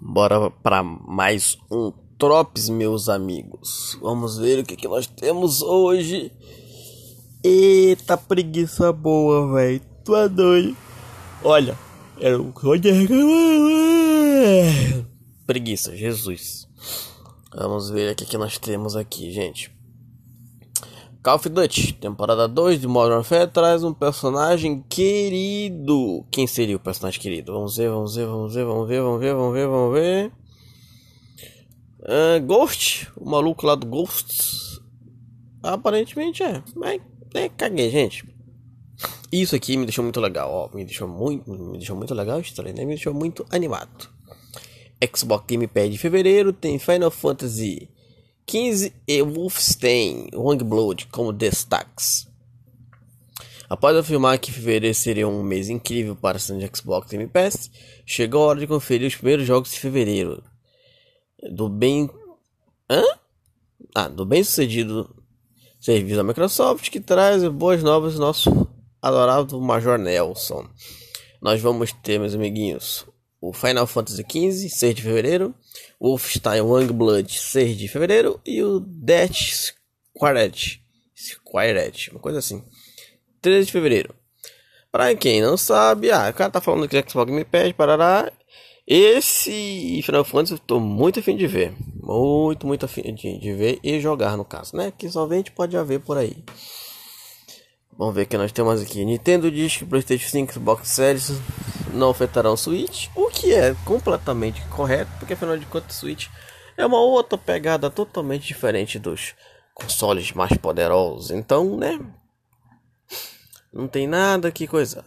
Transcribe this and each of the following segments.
Bora para mais um Tropes, meus amigos. Vamos ver o que, que nós temos hoje. Eita preguiça boa, velho. Tu é doido. Olha, era um preguiça, Jesus. Vamos ver o que, que nós temos aqui, gente. Call of Duty, temporada 2 de Modern Warfare traz um personagem querido. Quem seria o personagem querido? Vamos ver, vamos ver, vamos ver, vamos ver, vamos ver, vamos ver, vamos ver. Uh, Ghost, o maluco lá do Ghosts. Aparentemente é, mas é, caguei, gente. Isso aqui me deixou muito legal, ó, me deixou muito, me deixou muito legal, estranho, né? Me deixou muito animado. Xbox Game Pass de fevereiro tem Final Fantasy 15 e Wolfenstein Youngblood como destaques. Após afirmar que fevereiro seria um mês incrível para de Xbox Game Pass, chegou a hora de conferir os primeiros jogos de fevereiro. Do bem. Hã? Ah, do bem sucedido serviço da Microsoft que traz boas novas nosso adorável Major Nelson. Nós vamos ter, meus amiguinhos, o Final Fantasy XV, 6 de fevereiro, Wolfenstein Youngblood, 6 de fevereiro, e o Death Squared, Squared, uma coisa assim, 13 de fevereiro. Pra quem não sabe, ah, o cara tá falando que Xbox me pede, parará. Esse Final Fantasy eu tô muito afim de ver. Muito, muito afim de, de ver e jogar no caso, né? Que somente pode haver por aí. Vamos ver o que nós temos aqui. Nintendo que PlayStation 5 Xbox Series não afetarão o Switch, o que é completamente correto, porque afinal de contas o Switch é uma outra pegada totalmente diferente dos consoles mais poderosos. Então, né? Não tem nada que coisa.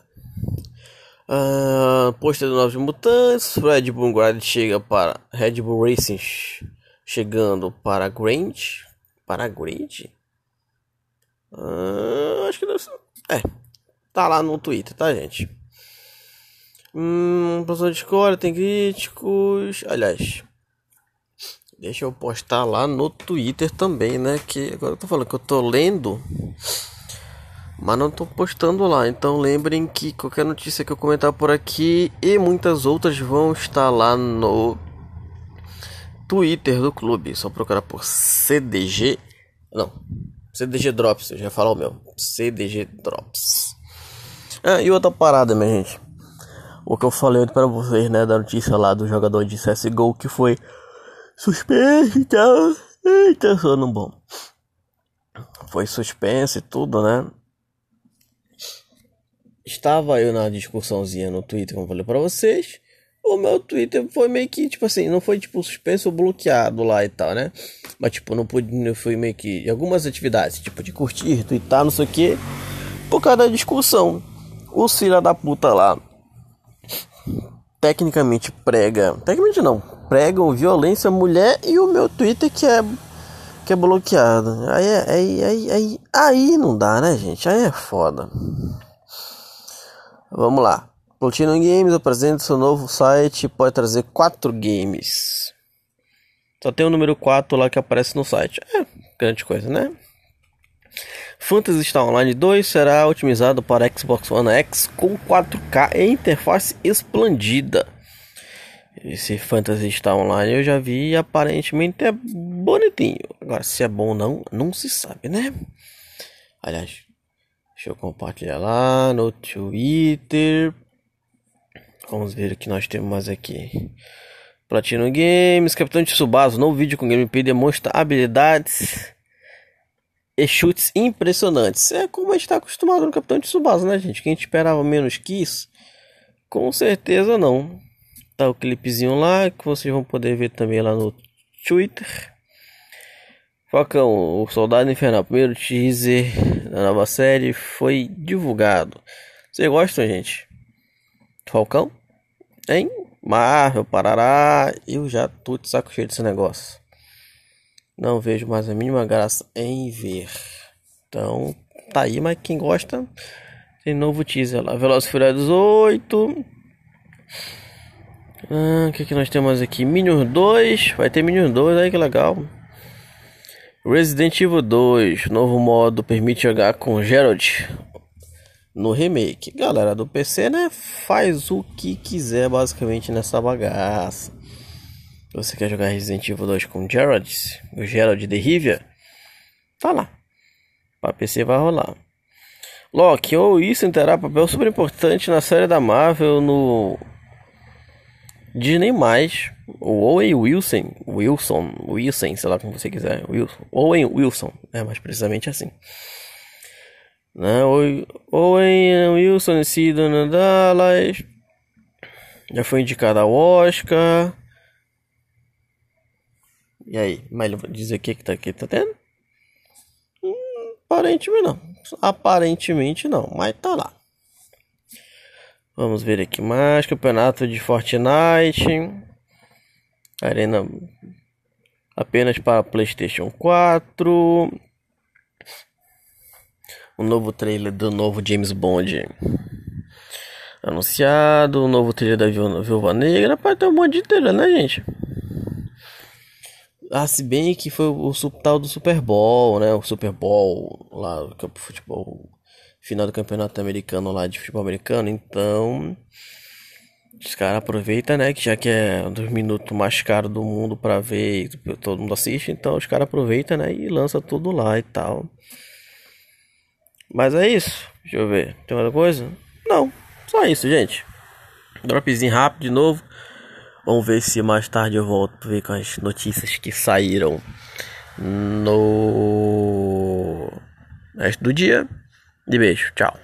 Uh, pôster do Novos Mutantes, Red Bull Grad chega para Red Bull Racing chegando para Grange, para Grid. Uh, acho que deve ser. É, tá lá no Twitter, tá, gente? Hum, professor de escola, tem críticos. Aliás, deixa eu postar lá no Twitter também, né? Que agora eu tô falando que eu tô lendo, mas não tô postando lá. Então lembrem que qualquer notícia que eu comentar por aqui e muitas outras vão estar lá no Twitter do clube. Só procurar por CDG. Não, CDG Drops, eu já falo o meu. CDG Drops. Ah, e outra parada, minha gente o que eu falei para vocês, né, da notícia lá do jogador de CSGO que foi suspenso e tal. Eita, sono bom. Foi suspenso e tudo, né? Estava eu na discussãozinha no Twitter, como eu falei pra vocês. O meu Twitter foi meio que, tipo assim, não foi tipo suspenso ou bloqueado lá e tal, né? Mas tipo, não pude, foi meio que algumas atividades, tipo de curtir, twittar, não sei o que, por causa da discussão. O filho da puta lá tecnicamente prega, tecnicamente não, pregam violência mulher e o meu Twitter que é que é bloqueado. Aí, aí, aí, aí, aí não dá, né, gente? Aí é foda. Vamos lá. Platinum Games apresenta seu novo site, pode trazer quatro games. Só tem o número 4 lá que aparece no site. É, grande coisa, né? Phantasy Star Online 2 será otimizado para Xbox One X com 4K e interface expandida. Esse Phantasy Star Online eu já vi e aparentemente é bonitinho. Agora, se é bom ou não, não se sabe, né? Aliás, deixa eu compartilhar lá no Twitter. Vamos ver o que nós temos mais aqui. Platinum Games, Capitão de Tsubasa, novo vídeo com gameplay demonstra habilidades e chutes impressionantes. É como a gente está acostumado no Capitão de Tsubasa, né, gente? Quem esperava menos que isso? Com certeza não. Tá o clipezinho lá que vocês vão poder ver também lá no Twitter. Falcão, o Soldado Infernal, primeiro teaser da nova série foi divulgado. Vocês gostam, gente? Falcão? Hein? Marvel, Parará. Eu já tô de saco cheio desse negócio. Não vejo mais a mínima graça em ver. Então, tá aí, mas quem gosta, tem novo teaser lá. Velozes Furiosos 8. Ah, o que, que nós temos aqui? Minions 2. Vai ter Minions 2, aí que legal. Resident Evil 2. Novo modo permite jogar com Gerald no remake. Galera do PC, né? Faz o que quiser basicamente nessa bagaça. Você quer jogar Resident Evil 2 com Gerald, o Gerald de Rivia? Tá lá. Pra PC vai rolar. Loki, ou isso terá papel super importante na série da Marvel no Disney+, o Owen Wilson, Wilson, Wilson, sei lá como você quiser, Wilson, Owen Wilson, é mais precisamente assim. Né? Owen Wilson, nascido no Dallas, já foi indicado ao Oscar. E aí, mas dizer o que tá aqui, tá tendo? Hum, aparentemente não, aparentemente não, mas tá lá. Vamos ver aqui mais. Campeonato de Fortnite. Arena apenas para PlayStation 4. O novo trailer do novo James Bond anunciado. O novo trailer da Viúva Negra. Rapaz, tem um monte de trailer, né, gente? Ah, se bem que foi o, o tal do Super Bowl, né? O Super Bowl lá, o campo futebol final do campeonato americano lá de futebol americano, então os caras aproveitam, né, que já que é um dos minutos mais caros do mundo para ver, todo mundo assiste, então os caras aproveitam, né, e lança tudo lá e tal. Mas é isso. Deixa eu ver. Tem outra coisa? Não. Só isso, gente. Dropzinho rápido de novo. Vamos ver se mais tarde eu volto ver com as notícias que saíram no resto do dia. De beijo, tchau.